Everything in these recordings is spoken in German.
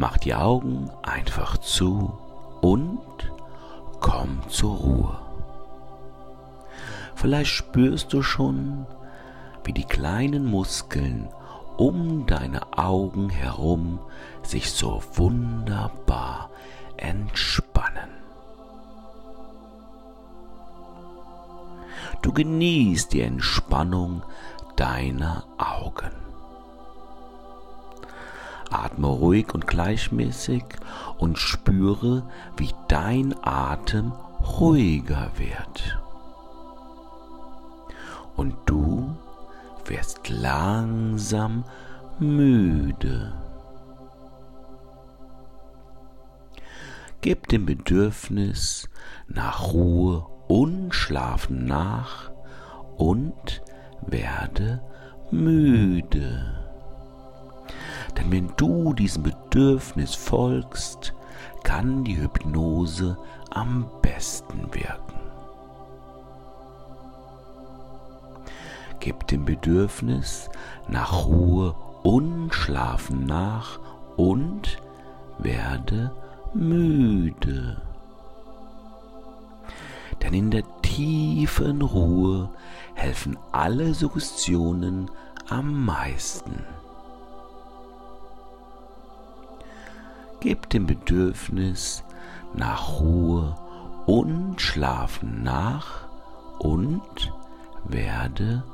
mach die Augen einfach zu und komm zur Ruhe. Vielleicht spürst du schon, wie die kleinen Muskeln um deine Augen herum sich so wunderbar entspannen. Du genießt die Entspannung deiner Augen. Atme ruhig und gleichmäßig und spüre, wie dein Atem ruhiger wird. Und du wirst langsam müde. Gib dem Bedürfnis nach Ruhe und Schlafen nach und werde müde. Denn wenn du diesem Bedürfnis folgst, kann die Hypnose am besten wirken. Gib dem Bedürfnis nach Ruhe und Schlafen nach und werde müde. Denn in der tiefen Ruhe helfen alle Suggestionen am meisten. Gib dem Bedürfnis nach Ruhe und Schlafen nach und werde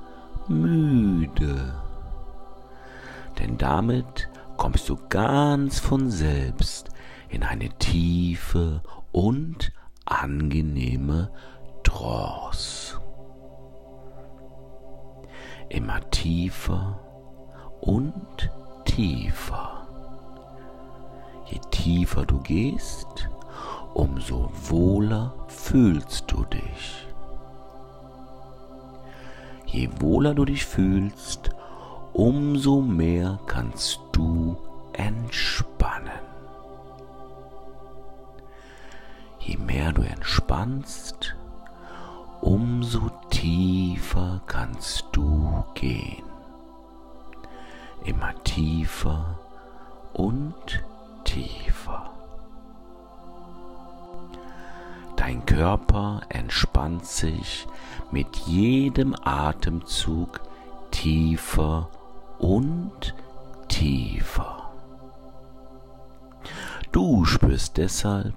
müde. Denn damit kommst du ganz von selbst in eine tiefe und angenehme Trance. Immer tiefer und tiefer. Je tiefer du gehst, umso wohler fühlst du dich. Je wohler du dich fühlst, umso mehr kannst du entspannen. Je mehr du entspannst, umso tiefer kannst du gehen. Immer tiefer und tiefer. Dein Körper entspannt sich mit jedem Atemzug tiefer und tiefer. Du spürst deshalb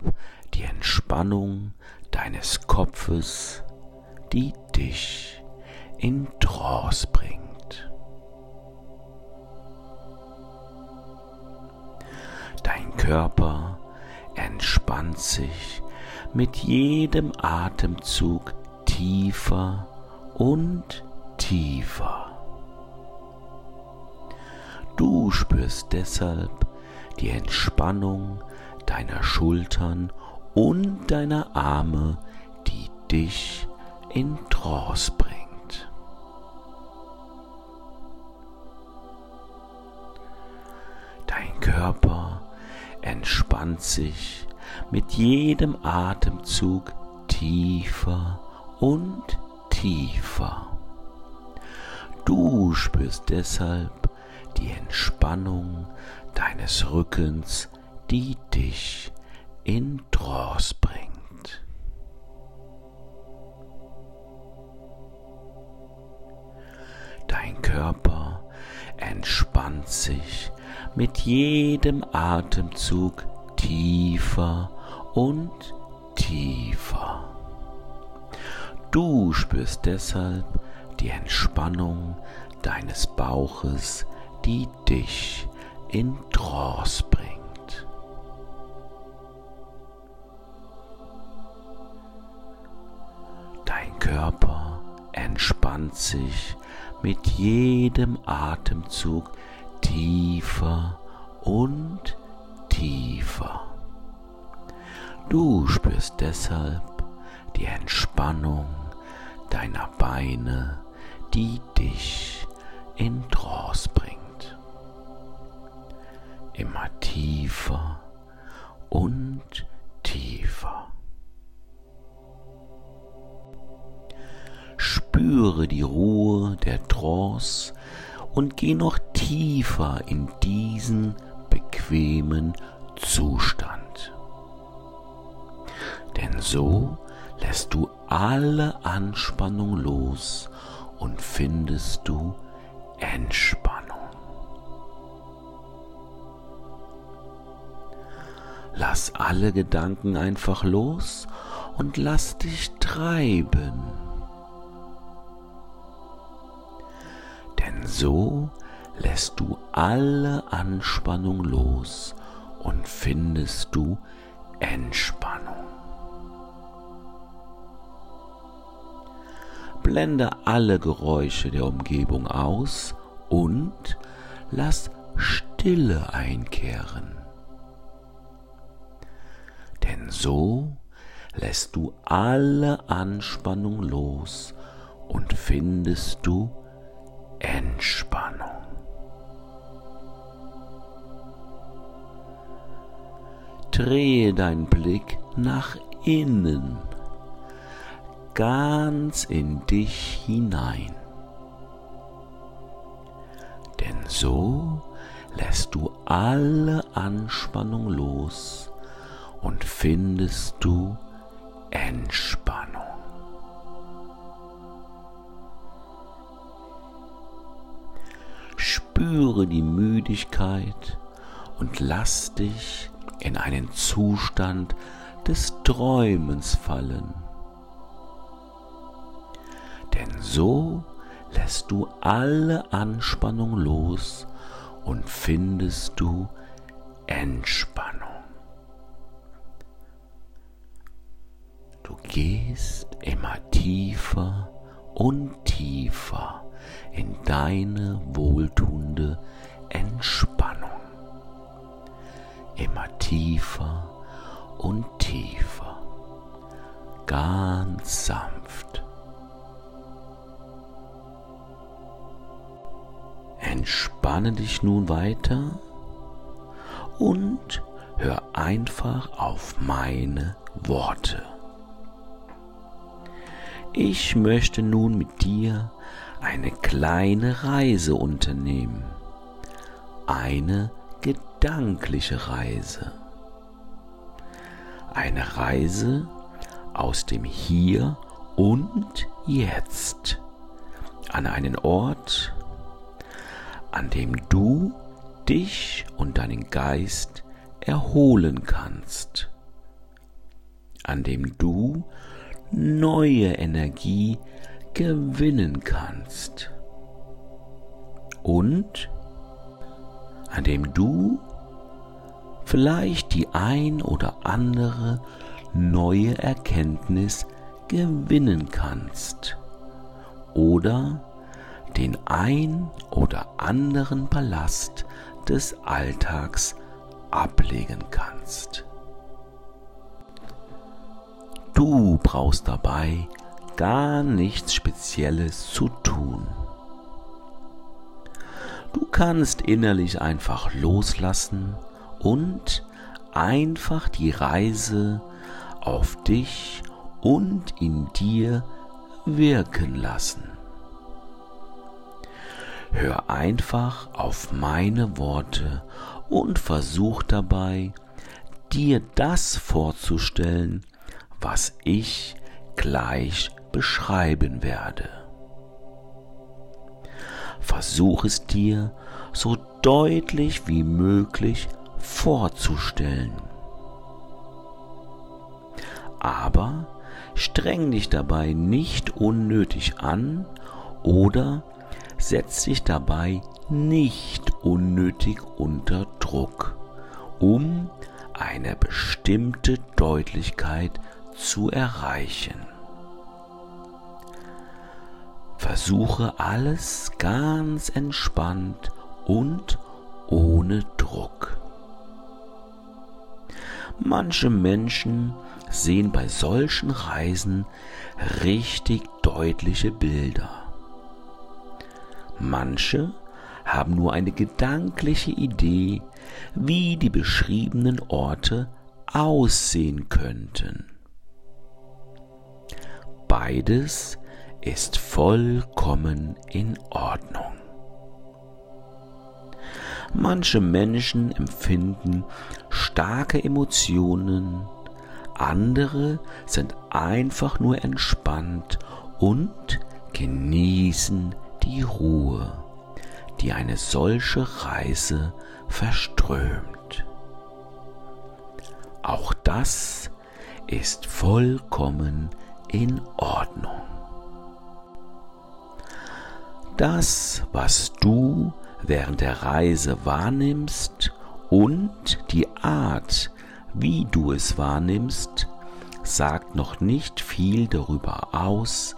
die Entspannung deines Kopfes, die dich in Trance bringt. Dein Körper entspannt sich mit jedem Atemzug tiefer und tiefer. Du spürst deshalb die Entspannung deiner Schultern und deiner Arme, die dich in Trance bringt. Dein Körper entspannt sich mit jedem Atemzug tiefer und tiefer. Du spürst deshalb die Entspannung deines Rückens, die dich in Trance bringt. Dein Körper entspannt sich mit jedem Atemzug tiefer und tiefer. Du spürst deshalb die Entspannung deines Bauches, die dich in Trance bringt. Dein Körper entspannt sich mit jedem Atemzug tiefer und tiefer. Du spürst deshalb die Entspannung deiner Beine, die dich in Trance bringt. Immer tiefer und tiefer. Spüre die Ruhe der Trance und geh noch tiefer in diesen bequemen Zustand. Denn so lässt du alle Anspannung los und findest du Entspannung. Lass alle Gedanken einfach los und lass dich treiben. Denn so lässt du alle Anspannung los und findest du Entspannung. Blende alle Geräusche der Umgebung aus und lass Stille einkehren. Denn so lässt du alle Anspannung los und findest du Entspannung. Drehe deinen Blick nach innen, ganz in dich hinein. Denn so lässt du alle Anspannung los und findest du Entspannung. Spüre die Müdigkeit und lass dich in einen Zustand des Träumens fallen. Denn so lässt du alle Anspannung los und findest du Entspannung. Du gehst immer tiefer und tiefer in deine wohltuende Entspannung. Immer tiefer und tiefer, ganz sanft. Entspanne dich nun weiter und hör einfach auf meine Worte. Ich möchte nun mit dir eine kleine Reise unternehmen. Eine gedankliche Reise. Eine Reise aus dem Hier und Jetzt an einen Ort, an dem du dich und deinen Geist erholen kannst, an dem du neue Energie gewinnen kannst und an dem du vielleicht die ein oder andere neue Erkenntnis gewinnen kannst oder den ein oder anderen Ballast des Alltags ablegen kannst. Du brauchst dabei gar nichts Spezielles zu tun. Du kannst innerlich einfach loslassen und einfach die Reise auf dich und in dir wirken lassen. Hör einfach auf meine Worte und versuch dabei, dir das vorzustellen, was ich gleich beschreiben werde. Versuch es dir so deutlich wie möglich vorzustellen. Aber streng dich dabei nicht unnötig an oder setz dich dabei nicht unnötig unter Druck, um eine bestimmte Deutlichkeit zu erreichen. Versuche alles ganz entspannt und ohne Druck. Manche Menschen sehen bei solchen Reisen richtig deutliche Bilder. Manche haben nur eine gedankliche Idee, wie die beschriebenen Orte aussehen könnten. Beides ist vollkommen in Ordnung. Manche Menschen empfinden starke Emotionen, andere sind einfach nur entspannt und genießen die Ruhe, die eine solche Reise verströmt. Auch das ist vollkommen in Ordnung. Das, was du während der Reise wahrnimmst und die Art, wie du es wahrnimmst, sagt noch nicht viel darüber aus,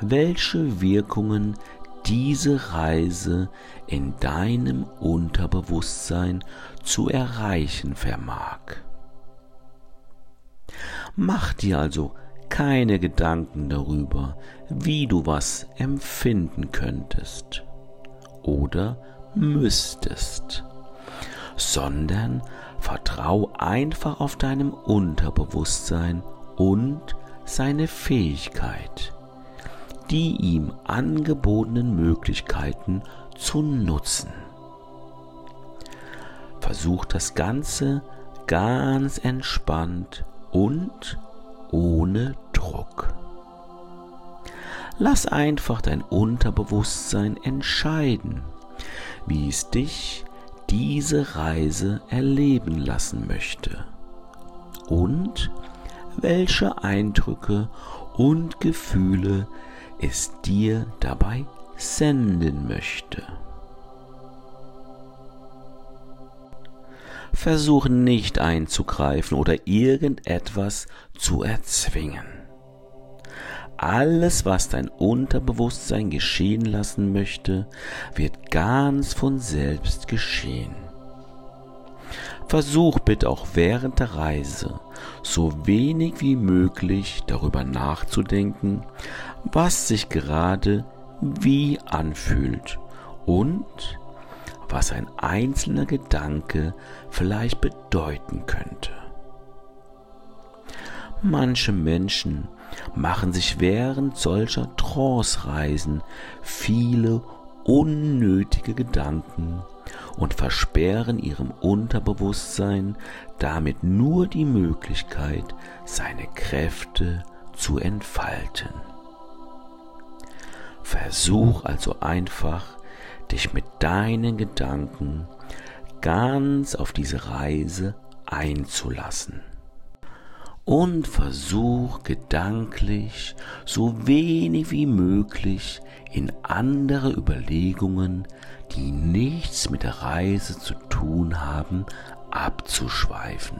welche Wirkungen diese Reise in deinem Unterbewusstsein zu erreichen vermag. Mach dir also keine Gedanken darüber, wie du was empfinden könntest oder müsstest, sondern vertrau einfach auf deinem Unterbewusstsein und seine Fähigkeit, die ihm angebotenen Möglichkeiten zu nutzen. Versuch das Ganze ganz entspannt und ohne Druck. Lass einfach dein Unterbewusstsein entscheiden, wie es dich diese Reise erleben lassen möchte und welche Eindrücke und Gefühle es dir dabei senden möchte. Versuch nicht einzugreifen oder irgendetwas zu erzwingen. Alles, was dein Unterbewusstsein geschehen lassen möchte, wird ganz von selbst geschehen. Versuch bitte auch während der Reise so wenig wie möglich darüber nachzudenken, was sich gerade wie anfühlt und was ein einzelner Gedanke vielleicht bedeuten könnte. Manche Menschen machen sich während solcher Trance-Reisen viele unnötige Gedanken und versperren ihrem Unterbewusstsein damit nur die Möglichkeit, seine Kräfte zu entfalten. Versuch also einfach, dich mit deinen Gedanken ganz auf diese Reise einzulassen. Und versuch gedanklich so wenig wie möglich in andere Überlegungen, die nichts mit der Reise zu tun haben, abzuschweifen,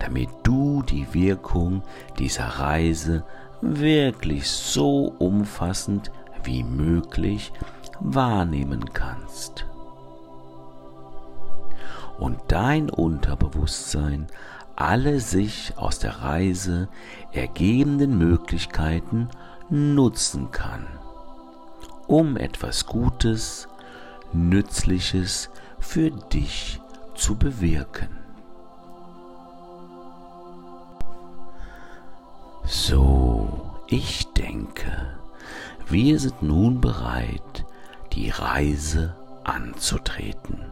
damit du die Wirkung dieser Reise wirklich so umfassend wie möglich wahrnehmen kannst. Und dein Unterbewusstsein alle sich aus der Reise ergebenden Möglichkeiten nutzen kann, um etwas Gutes, Nützliches für dich zu bewirken. So, ich denke, wir sind nun bereit, die Reise anzutreten.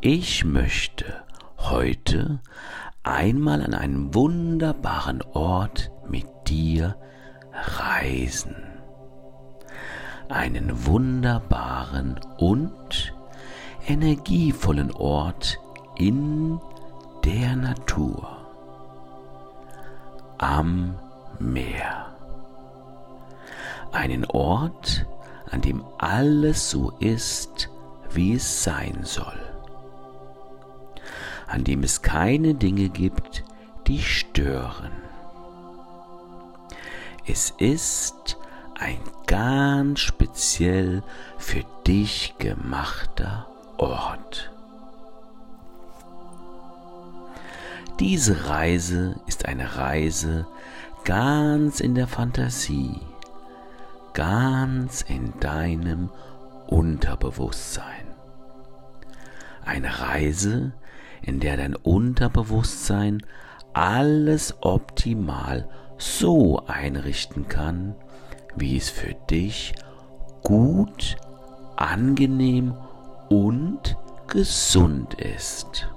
Ich möchte heute einmal an einen wunderbaren Ort mit dir reisen. Einen wunderbaren und energievollen Ort in der Natur. Am Meer. Einen Ort, an dem alles so ist, wie es sein soll. An dem es keine Dinge gibt, die stören. Es ist ein ganz speziell für dich gemachter Ort. Diese Reise ist eine Reise ganz in der Fantasie ganz in deinem Unterbewusstsein. Eine Reise, in der dein Unterbewusstsein alles optimal so einrichten kann, wie es für dich gut, angenehm und gesund ist.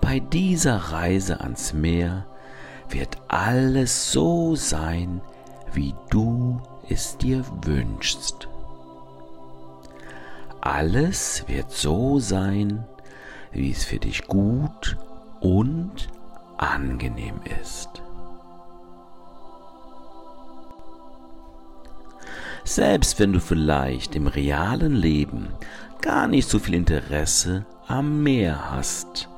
Bei dieser Reise ans Meer wird alles so sein, wie du es dir wünschst. Alles wird so sein, wie es für dich gut und angenehm ist. Selbst wenn du vielleicht im realen Leben gar nicht so viel Interesse am Meer hast,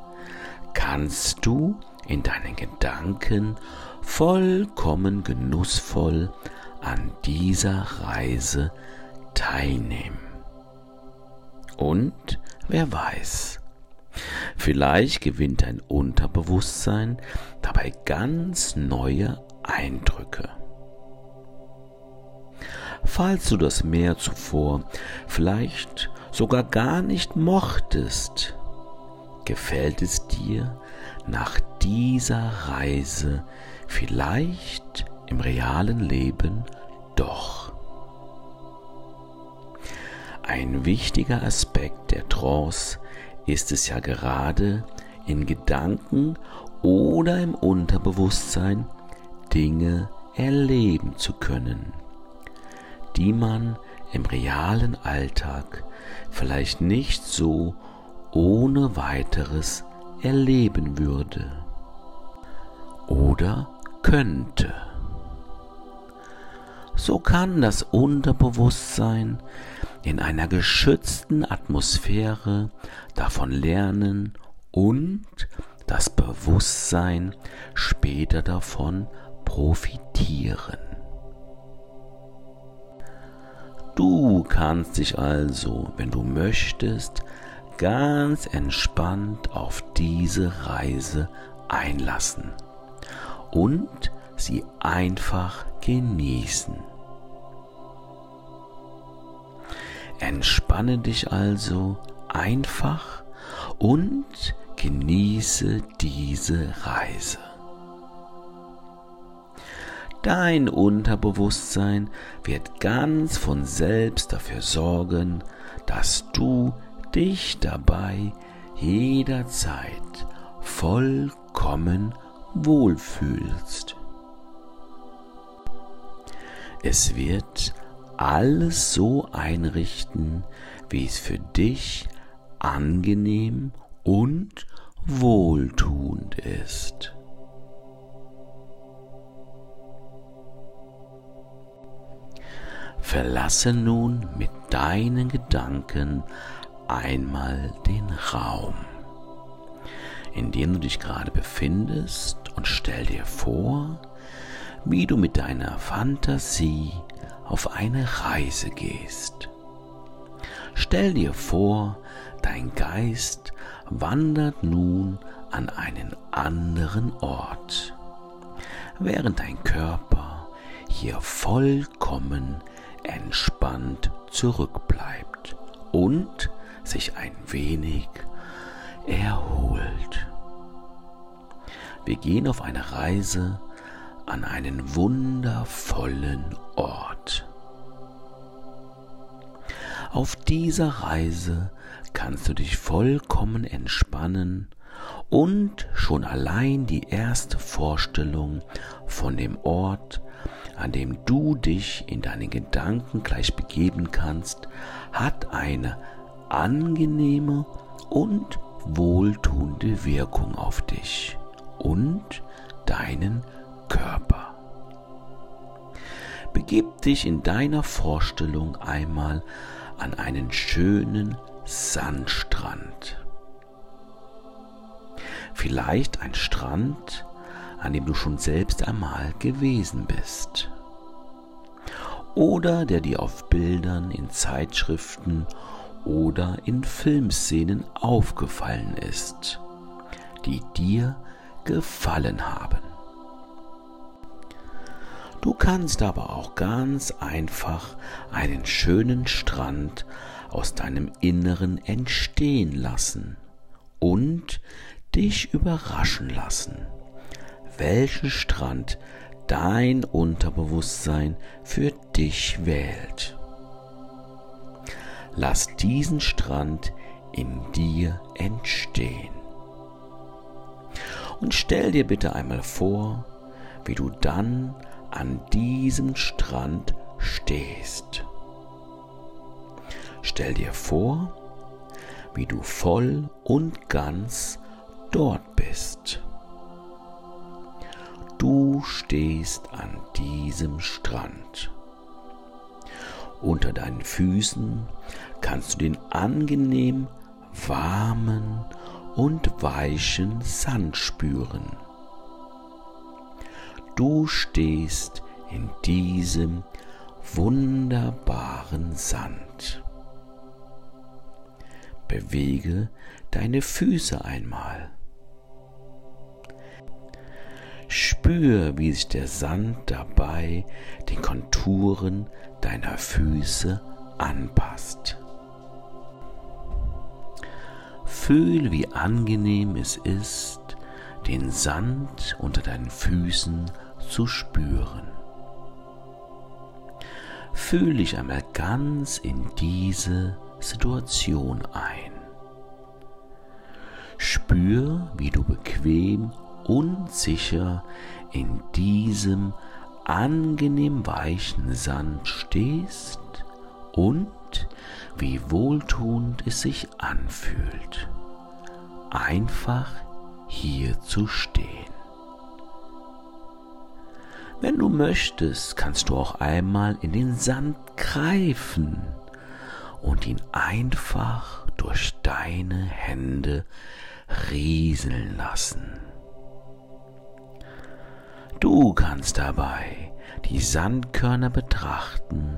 kannst du in deinen Gedanken vollkommen genussvoll an dieser Reise teilnehmen. Und wer weiß, vielleicht gewinnt dein Unterbewusstsein dabei ganz neue Eindrücke. Falls du das Meer zuvor vielleicht sogar gar nicht mochtest, gefällt es dir nach dieser Reise vielleicht im realen Leben doch. Ein wichtiger Aspekt der Trance ist es ja gerade, in Gedanken oder im Unterbewusstsein Dinge erleben zu können, die man im realen Alltag vielleicht nicht so ohne weiteres erleben würde oder könnte. So kann das Unterbewusstsein in einer geschützten Atmosphäre davon lernen und das Bewusstsein später davon profitieren. Du kannst dich also, wenn du möchtest, ganz entspannt auf diese Reise einlassen und sie einfach genießen. Entspanne dich also einfach und genieße diese Reise. Dein Unterbewusstsein wird ganz von selbst dafür sorgen, dass du dich dabei jederzeit vollkommen wohlfühlst. Es wird alles so einrichten, wie es für dich angenehm und wohltuend ist. Verlasse nun mit deinen Gedanken einmal den Raum, in dem du dich gerade befindest und stell dir vor, wie du mit deiner Fantasie auf eine Reise gehst. Stell dir vor, dein Geist wandert nun an einen anderen Ort, während dein Körper hier vollkommen entspannt zurückbleibt und sich ein wenig erholt. Wir gehen auf eine Reise an einen wundervollen Ort. Auf dieser Reise kannst du dich vollkommen entspannen und schon allein die erste Vorstellung von dem Ort an dem du dich in deinen Gedanken gleich begeben kannst, hat eine angenehme und wohltuende Wirkung auf dich und deinen Körper. Begib dich in deiner Vorstellung einmal an einen schönen Sandstrand. Vielleicht ein Strand, an dem du schon selbst einmal gewesen bist. Oder der dir auf Bildern, in Zeitschriften oder in Filmszenen aufgefallen ist, die dir gefallen haben. Du kannst aber auch ganz einfach einen schönen Strand aus deinem Inneren entstehen lassen und dich überraschen lassen welchen Strand dein Unterbewusstsein für dich wählt. lass diesen Strand in dir entstehen. Und stell dir bitte einmal vor, wie du dann an diesem Strand stehst. Stell dir vor, wie du voll und ganz dort bist. Du stehst an diesem Strand. Unter deinen Füßen kannst du den angenehm warmen und weichen Sand spüren. Du stehst in diesem wunderbaren Sand. Bewege deine Füße einmal. Spür, wie sich der Sand dabei den Konturen deiner Füße anpasst. Fühl, wie angenehm es ist, den Sand unter deinen Füßen zu spüren. Fühl dich einmal ganz in diese Situation ein. Spür, wie du bequem und sicher in diesem angenehm weichen Sand stehst und wie wohltuend es sich anfühlt, einfach hier zu stehen. Wenn du möchtest, kannst du auch einmal in den Sand greifen und ihn einfach durch deine Hände rieseln lassen. Du kannst dabei die Sandkörner betrachten,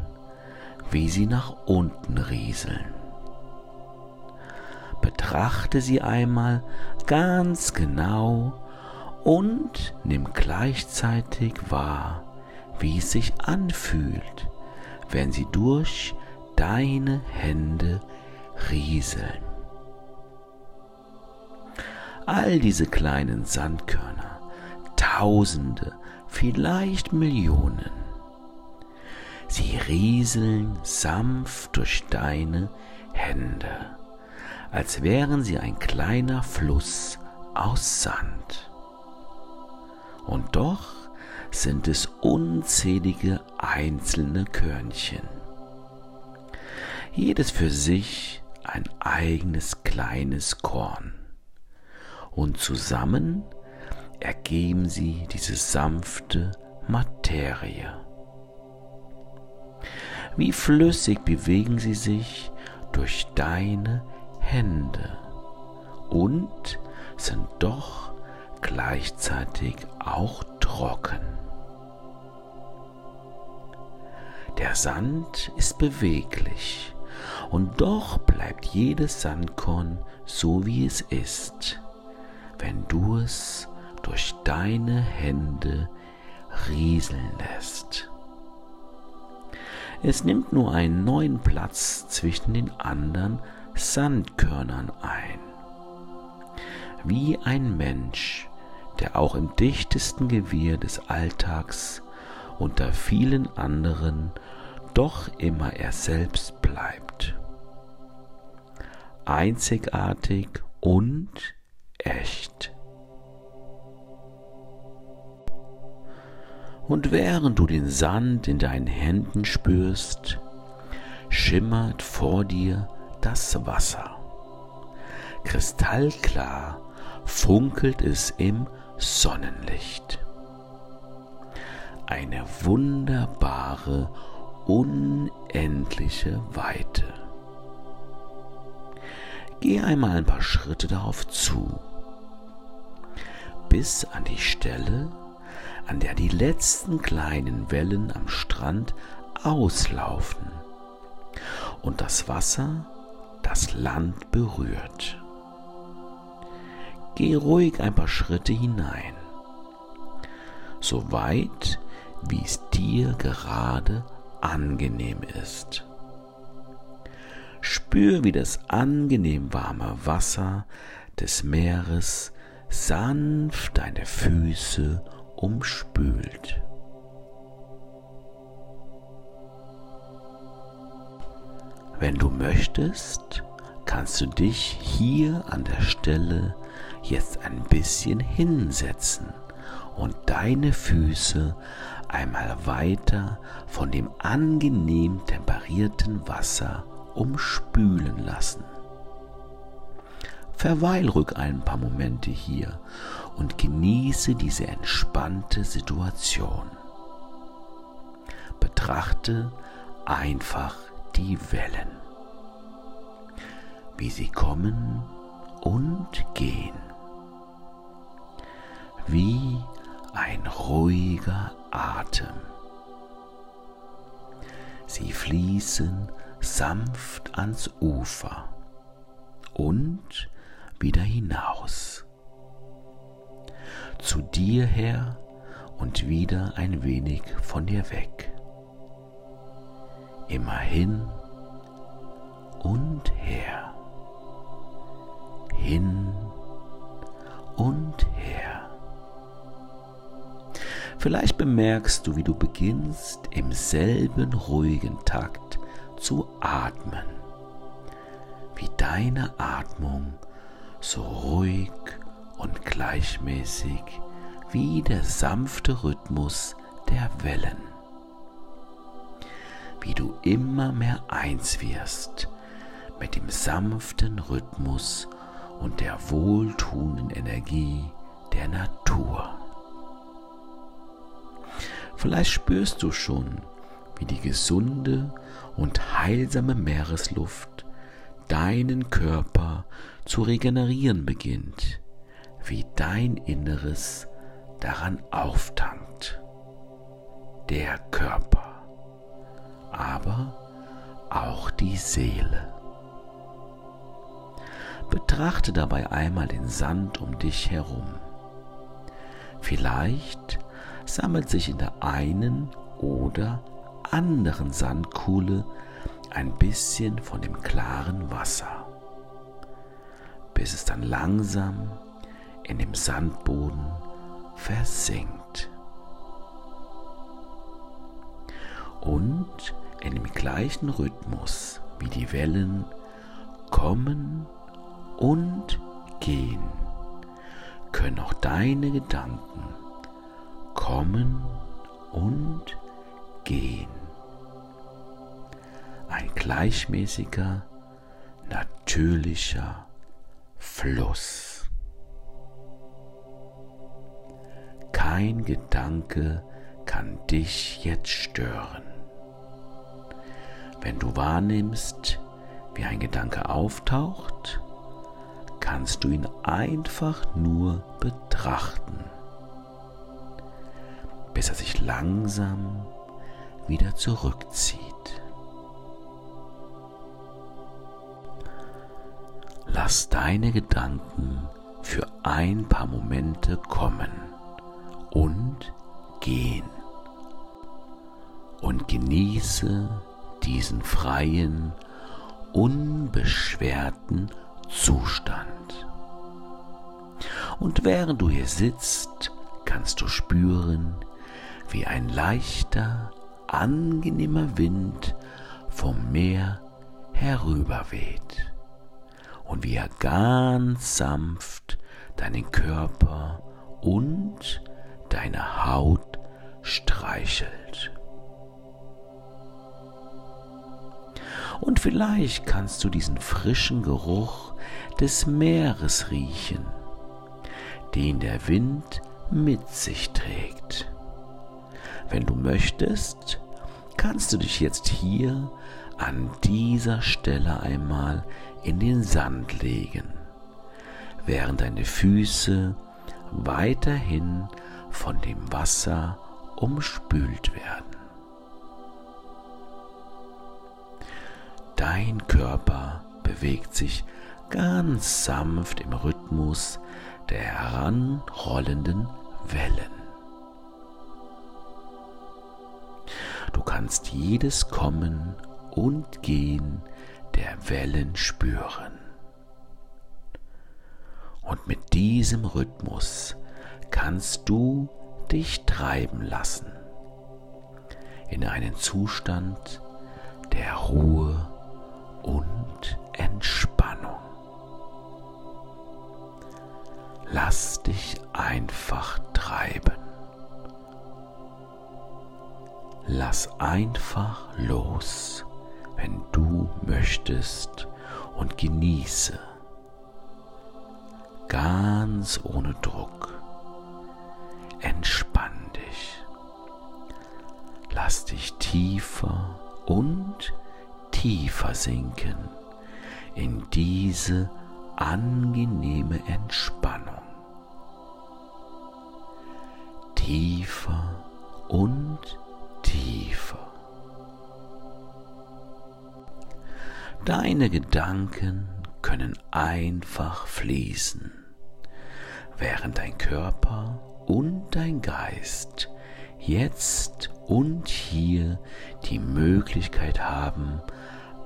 wie sie nach unten rieseln. Betrachte sie einmal ganz genau und nimm gleichzeitig wahr, wie es sich anfühlt, wenn sie durch deine Hände rieseln. All diese kleinen Sandkörner, Tausende, vielleicht Millionen, sie rieseln sanft durch deine Hände, als wären sie ein kleiner Fluss aus Sand. Und doch sind es unzählige einzelne Körnchen jedes für sich ein eigenes kleines Korn. Und zusammen ergeben sie diese sanfte Materie. Wie flüssig bewegen sie sich durch deine Hände und sind doch gleichzeitig auch trocken. Der Sand ist beweglich und doch bleibt jedes Sandkorn so wie es ist, wenn du es durch deine Hände rieseln lässt. Es nimmt nur einen neuen Platz zwischen den anderen Sandkörnern ein. Wie ein Mensch, der auch im dichtesten Gewirr des Alltags unter vielen anderen doch immer er selbst bleibt. Einzigartig und echt. Und während du den Sand in deinen Händen spürst, schimmert vor dir das Wasser. Kristallklar funkelt es im Sonnenlicht. Eine wunderbare unendliche Weite. Geh einmal ein paar Schritte darauf zu, bis an die Stelle, an der die letzten kleinen Wellen am Strand auslaufen und das Wasser das Land berührt. Geh ruhig ein paar Schritte hinein, so weit, wie es dir gerade angenehm ist. Spür, wie das angenehm warme Wasser des Meeres sanft deine Füße umspült. Wenn du möchtest, kannst du dich hier an der Stelle jetzt ein bisschen hinsetzen und deine Füße einmal weiter von dem angenehm temperierten Wasser umspülen lassen. Verweil ruhig ein paar Momente hier und genieße diese entspannte Situation. Betrachte einfach die Wellen, wie sie kommen und gehen, wie ein ruhiger Atem. Sie fließen sanft ans Ufer und wieder hinaus. Zu dir her und wieder ein wenig von dir weg. Immer hin und her. Hin und her. Vielleicht bemerkst du, wie du beginnst, im selben ruhigen Takt zu atmen, wie deine Atmung so ruhig und gleichmäßig wie der sanfte Rhythmus der Wellen. Wie du immer mehr eins wirst mit dem sanften Rhythmus und der wohltuenden Energie der Natur. Vielleicht spürst du schon, wie die gesunde und heilsame Meeresluft deinen Körper zu regenerieren beginnt, wie dein Inneres daran auftankt. Der Körper, aber auch die Seele. Betrachte dabei einmal den Sand um dich herum. Vielleicht sammelt sich in der einen oder anderen Sandkuhle ein bisschen von dem klaren Wasser, bis es dann langsam in dem Sandboden versinkt. Und in dem gleichen Rhythmus wie die Wellen kommen und gehen, können auch deine Gedanken kommen und gehen. Ein gleichmäßiger, natürlicher Fluss. Kein Gedanke kann dich jetzt stören. Wenn du wahrnimmst, wie ein Gedanke auftaucht, kannst du ihn einfach nur betrachten bis er sich langsam wieder zurückzieht. Lass deine Gedanken für ein paar Momente kommen und gehen und genieße diesen freien, unbeschwerten Zustand. Und während du hier sitzt, kannst du spüren, wie ein leichter, angenehmer Wind vom Meer herüberweht und wie er ganz sanft deinen Körper und deine Haut streichelt. Und vielleicht kannst du diesen frischen Geruch des Meeres riechen, den der Wind mit sich trägt. Wenn du möchtest, kannst du dich jetzt hier an dieser Stelle einmal in den Sand legen, während deine Füße weiterhin von dem Wasser umspült werden. Dein Körper bewegt sich ganz sanft im Rhythmus der heranrollenden Wellen. Du kannst jedes Kommen und Gehen der Wellen spüren. Und mit diesem Rhythmus kannst du dich treiben lassen in einen Zustand der Ruhe und Entspannung. Lass dich einfach treiben. Lass einfach los, wenn du möchtest und genieße ganz ohne Druck. Entspann dich. Lass dich tiefer und tiefer sinken in diese angenehme Entspannung. Tiefer und tiefer. Deine Gedanken können einfach fließen, während dein Körper und dein Geist jetzt und hier die Möglichkeit haben,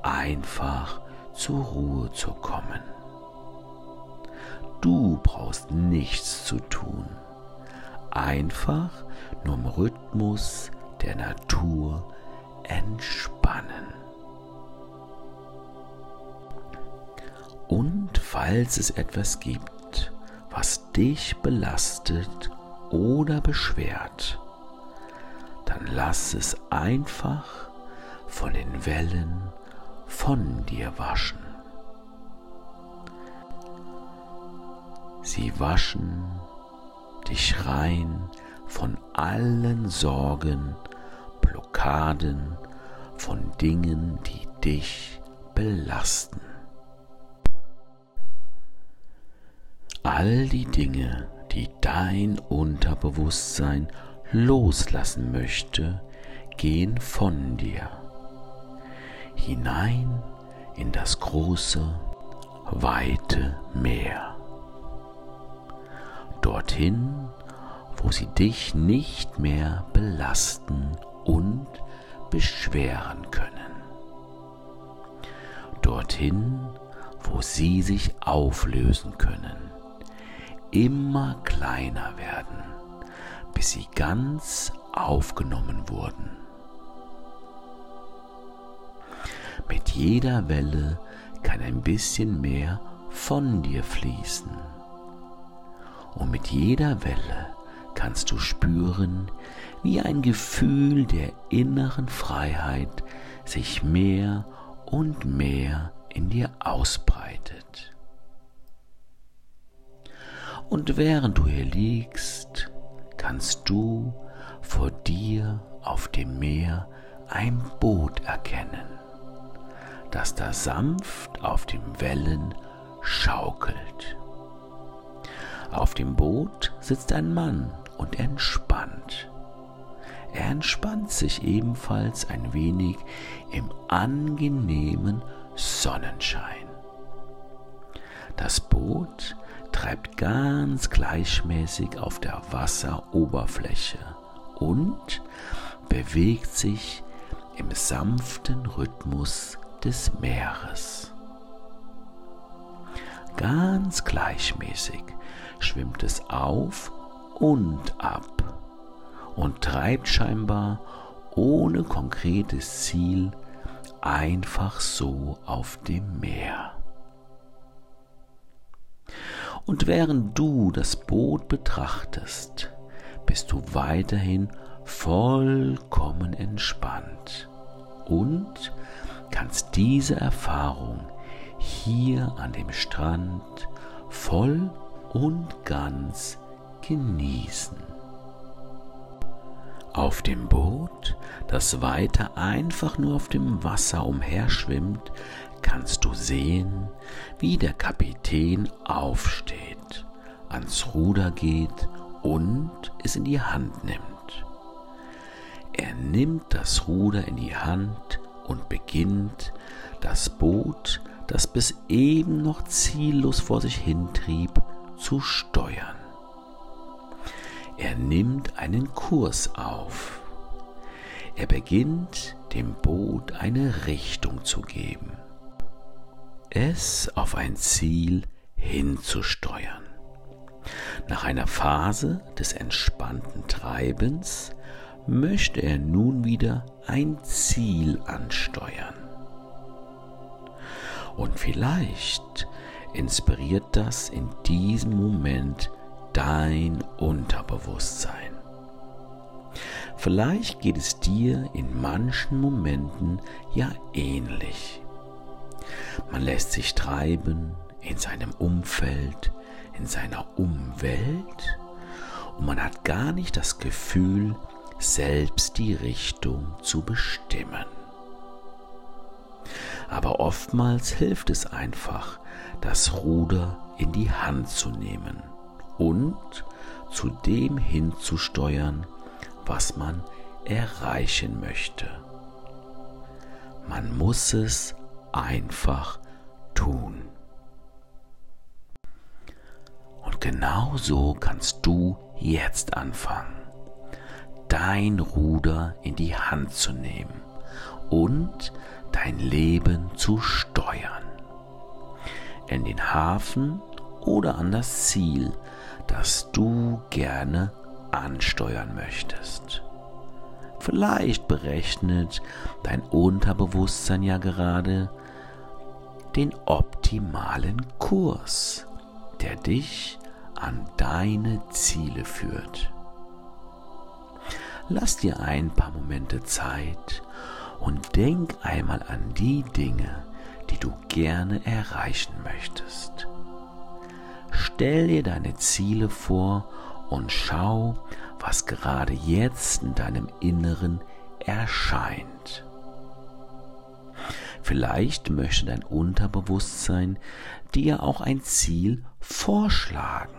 einfach zur Ruhe zu kommen. Du brauchst nichts zu tun, einfach nur im Rhythmus der Natur entspannen. Und falls es etwas gibt, was dich belastet oder beschwert, dann lass es einfach von den Wellen von dir waschen. Sie waschen dich rein von allen Sorgen, Blockaden, von Dingen, die dich belasten. All die Dinge, die dein Unterbewusstsein loslassen möchte, gehen von dir hinein in das große, weite Meer. Dorthin, wo sie dich nicht mehr belasten und beschweren können. Dorthin, wo sie sich auflösen können immer kleiner werden, bis sie ganz aufgenommen wurden. Mit jeder Welle kann ein bisschen mehr von dir fließen. Und mit jeder Welle kannst du spüren, wie ein Gefühl der inneren Freiheit sich mehr und mehr in dir ausbreitet. Und während du hier liegst, kannst du vor dir auf dem Meer ein Boot erkennen, das da sanft auf den Wellen schaukelt. Auf dem Boot sitzt ein Mann und entspannt. Er entspannt sich ebenfalls ein wenig im angenehmen Sonnenschein. Das Boot treibt ganz gleichmäßig auf der Wasseroberfläche und bewegt sich im sanften Rhythmus des Meeres. Ganz gleichmäßig schwimmt es auf und ab und treibt scheinbar ohne konkretes Ziel einfach so auf dem Meer. Und während du das Boot betrachtest, bist du weiterhin vollkommen entspannt und kannst diese Erfahrung hier an dem Strand voll und ganz genießen. Auf dem Boot, das weiter einfach nur auf dem Wasser umherschwimmt, kannst du sehen, wie der Kapitän aufsteht, ans Ruder geht und es in die Hand nimmt. Er nimmt das Ruder in die Hand und beginnt, das Boot, das bis eben noch ziellos vor sich hintrieb, zu steuern. Er nimmt einen Kurs auf. Er beginnt, dem Boot eine Richtung zu geben es auf ein Ziel hinzusteuern. Nach einer Phase des entspannten Treibens möchte er nun wieder ein Ziel ansteuern. Und vielleicht inspiriert das in diesem Moment dein Unterbewusstsein. Vielleicht geht es dir in manchen Momenten ja ähnlich. Man lässt sich treiben in seinem Umfeld, in seiner Umwelt und man hat gar nicht das Gefühl, selbst die Richtung zu bestimmen. Aber oftmals hilft es einfach, das Ruder in die Hand zu nehmen und zu dem hinzusteuern, was man erreichen möchte. Man muss es einfach tun. Und genau so kannst du jetzt anfangen, dein Ruder in die Hand zu nehmen und dein Leben zu steuern. In den Hafen oder an das Ziel, das du gerne ansteuern möchtest. Vielleicht berechnet dein Unterbewusstsein ja gerade den optimalen Kurs, der dich an deine Ziele führt. Lass dir ein paar Momente Zeit und denk einmal an die Dinge, die du gerne erreichen möchtest. Stell dir deine Ziele vor und schau, was gerade jetzt in deinem Inneren erscheint. Vielleicht möchte dein Unterbewusstsein dir auch ein Ziel vorschlagen.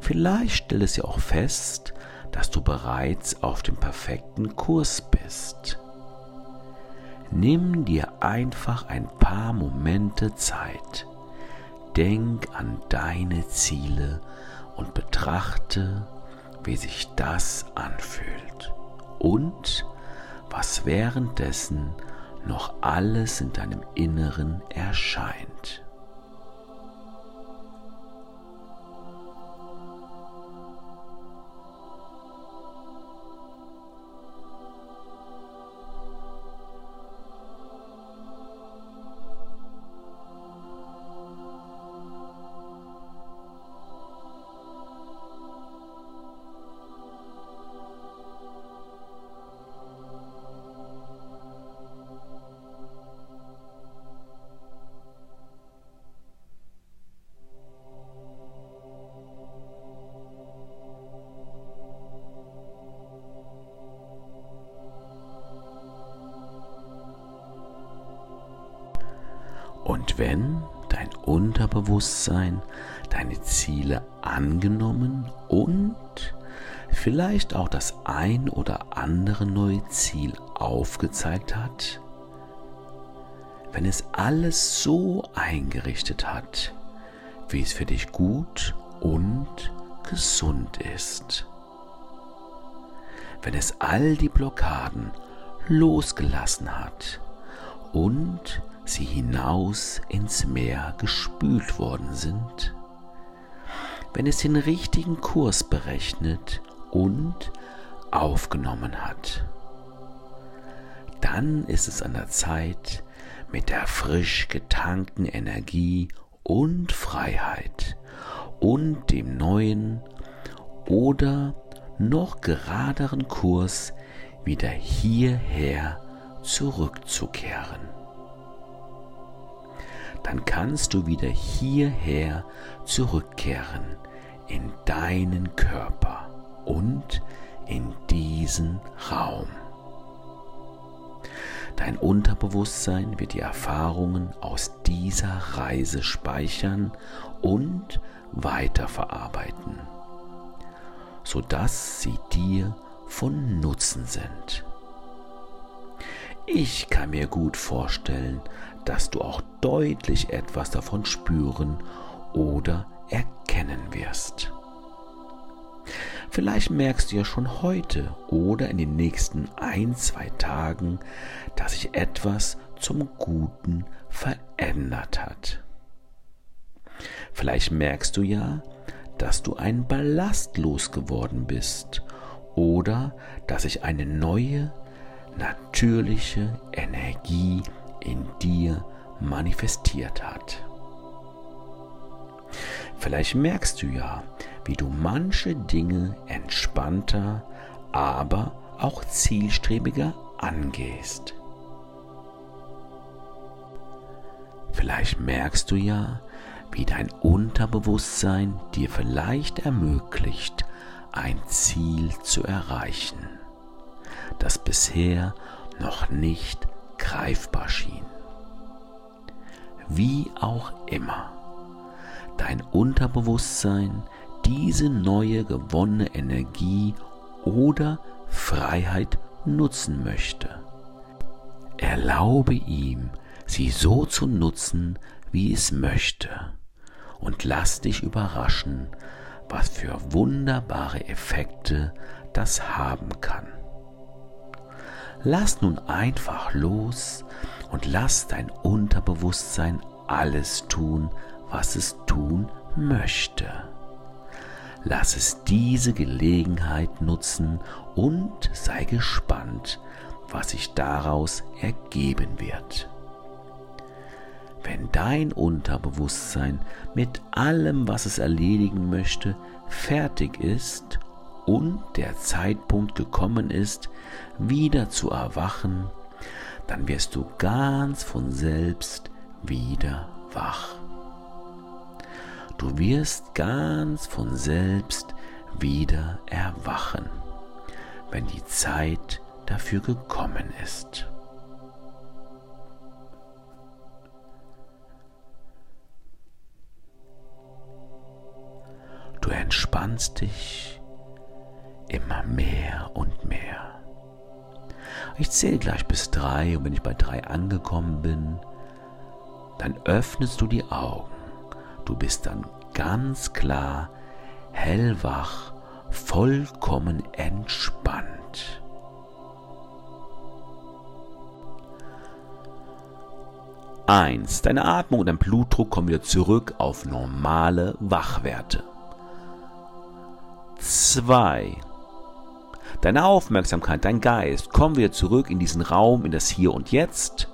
Vielleicht stellt es ja auch fest, dass du bereits auf dem perfekten Kurs bist. Nimm dir einfach ein paar Momente Zeit. Denk an deine Ziele und betrachte, wie sich das anfühlt und was währenddessen noch alles in deinem Inneren erscheint. Und wenn dein Unterbewusstsein deine Ziele angenommen und vielleicht auch das ein oder andere neue Ziel aufgezeigt hat, wenn es alles so eingerichtet hat, wie es für dich gut und gesund ist, wenn es all die Blockaden losgelassen hat und sie hinaus ins Meer gespült worden sind, wenn es den richtigen Kurs berechnet und aufgenommen hat. Dann ist es an der Zeit, mit der frisch getankten Energie und Freiheit und dem neuen oder noch geraderen Kurs wieder hierher zurückzukehren dann kannst du wieder hierher zurückkehren in deinen Körper und in diesen Raum. Dein Unterbewusstsein wird die Erfahrungen aus dieser Reise speichern und weiterverarbeiten, sodass sie dir von Nutzen sind. Ich kann mir gut vorstellen, dass du auch deutlich etwas davon spüren oder erkennen wirst. Vielleicht merkst du ja schon heute oder in den nächsten ein, zwei Tagen, dass sich etwas zum Guten verändert hat. Vielleicht merkst du ja, dass du einen Ballast losgeworden bist oder dass sich eine neue, natürliche Energie in dir manifestiert hat. Vielleicht merkst du ja, wie du manche Dinge entspannter, aber auch zielstrebiger angehst. Vielleicht merkst du ja, wie dein Unterbewusstsein dir vielleicht ermöglicht, ein Ziel zu erreichen, das bisher noch nicht greifbar schien. Wie auch immer, dein Unterbewusstsein diese neue gewonnene Energie oder Freiheit nutzen möchte. Erlaube ihm, sie so zu nutzen, wie es möchte, und lass dich überraschen, was für wunderbare Effekte das haben kann. Lass nun einfach los und lass dein Unterbewusstsein alles tun, was es tun möchte. Lass es diese Gelegenheit nutzen und sei gespannt, was sich daraus ergeben wird. Wenn dein Unterbewusstsein mit allem, was es erledigen möchte, fertig ist und der Zeitpunkt gekommen ist, wieder zu erwachen, dann wirst du ganz von selbst wieder wach. Du wirst ganz von selbst wieder erwachen, wenn die Zeit dafür gekommen ist. Du entspannst dich immer mehr und mehr. Ich zähle gleich bis drei und wenn ich bei drei angekommen bin, dann öffnest du die Augen. Du bist dann ganz klar, hellwach, vollkommen entspannt. Eins, deine Atmung und dein Blutdruck kommen wieder zurück auf normale Wachwerte. Zwei, deine Aufmerksamkeit, dein Geist kommen wieder zurück in diesen Raum, in das Hier und Jetzt.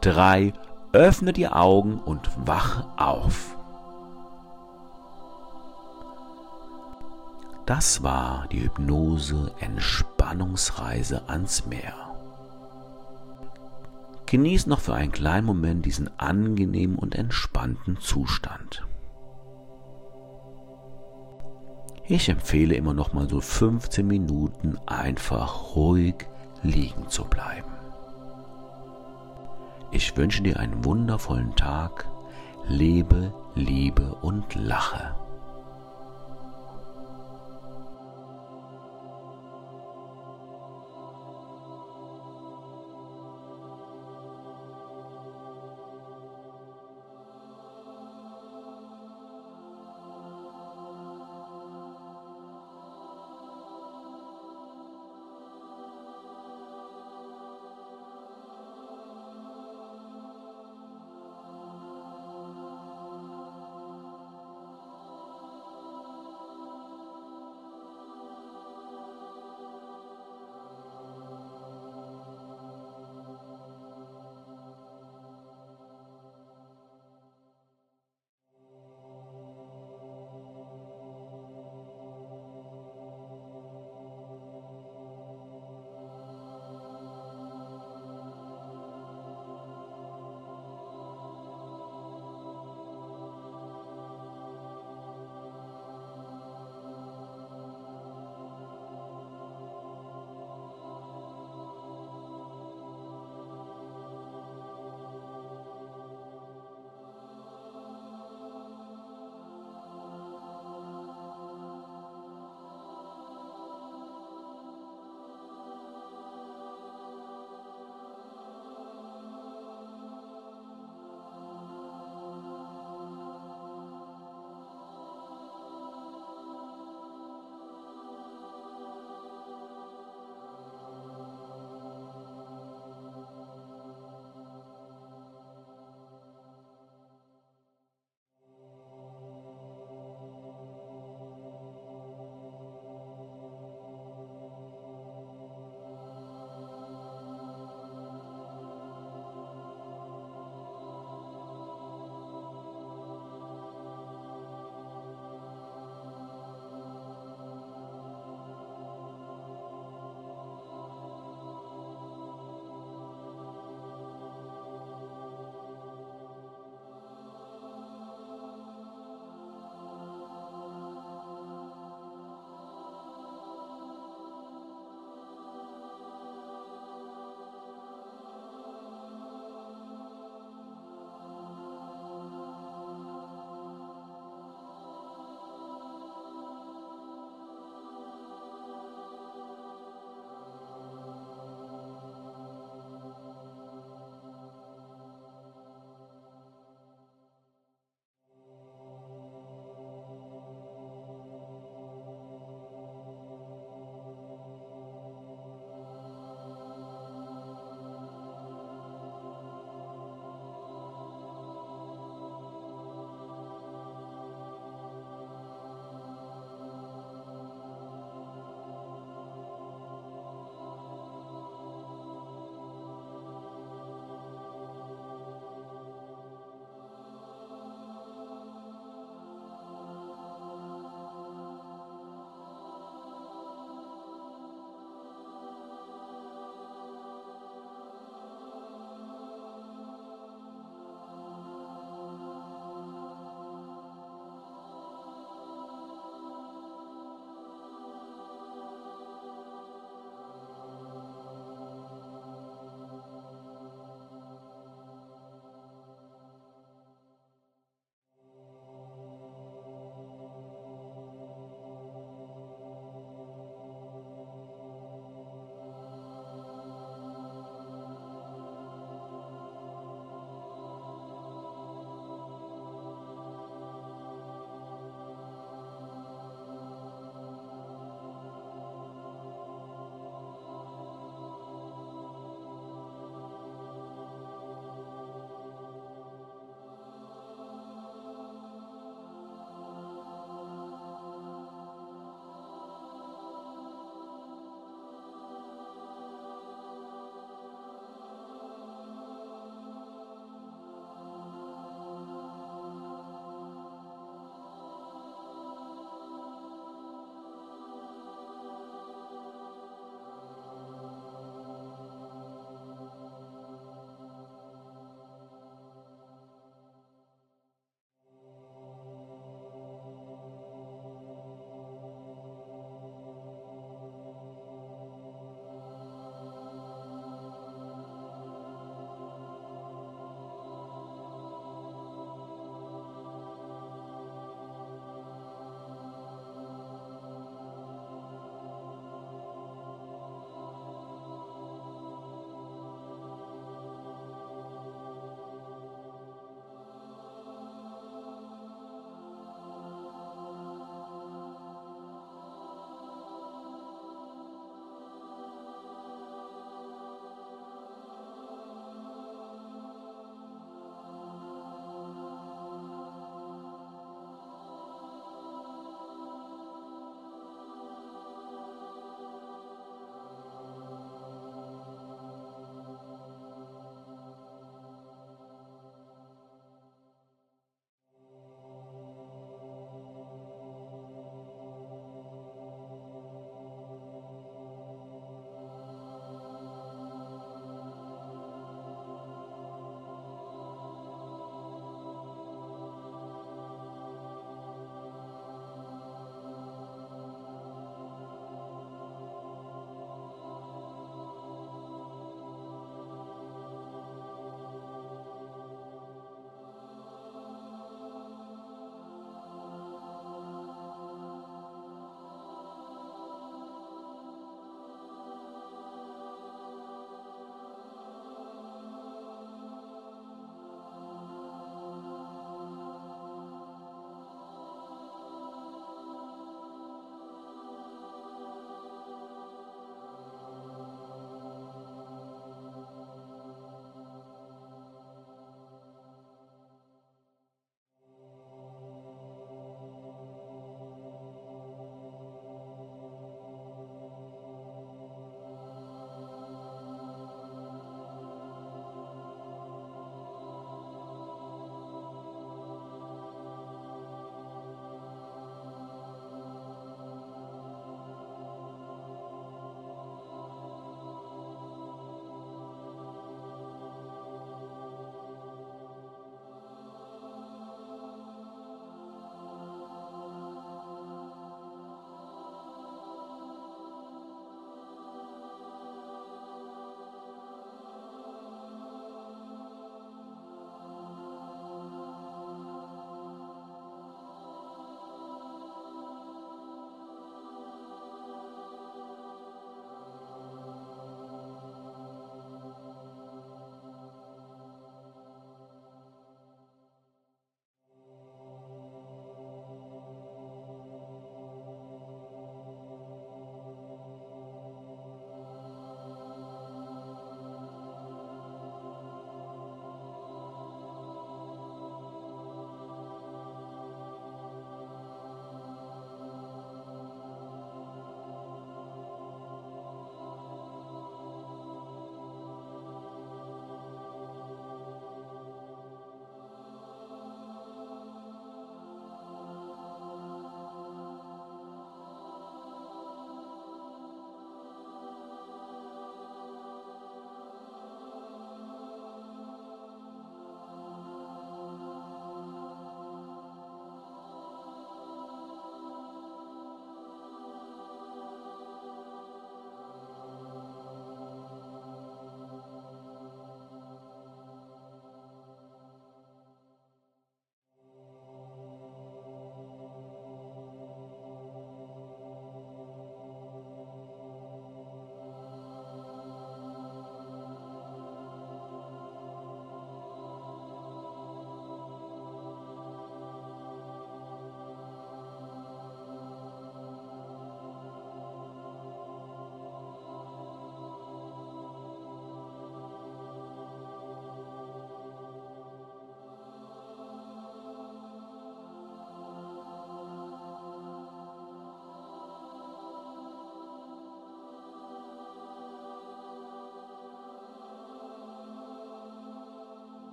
Drei, öffne die Augen und wach auf. Das war die Hypnose Entspannungsreise ans Meer. Genieß noch für einen kleinen Moment diesen angenehmen und entspannten Zustand. Ich empfehle immer noch mal so 15 Minuten einfach ruhig liegen zu bleiben. Ich wünsche dir einen wundervollen Tag. Lebe, liebe und lache.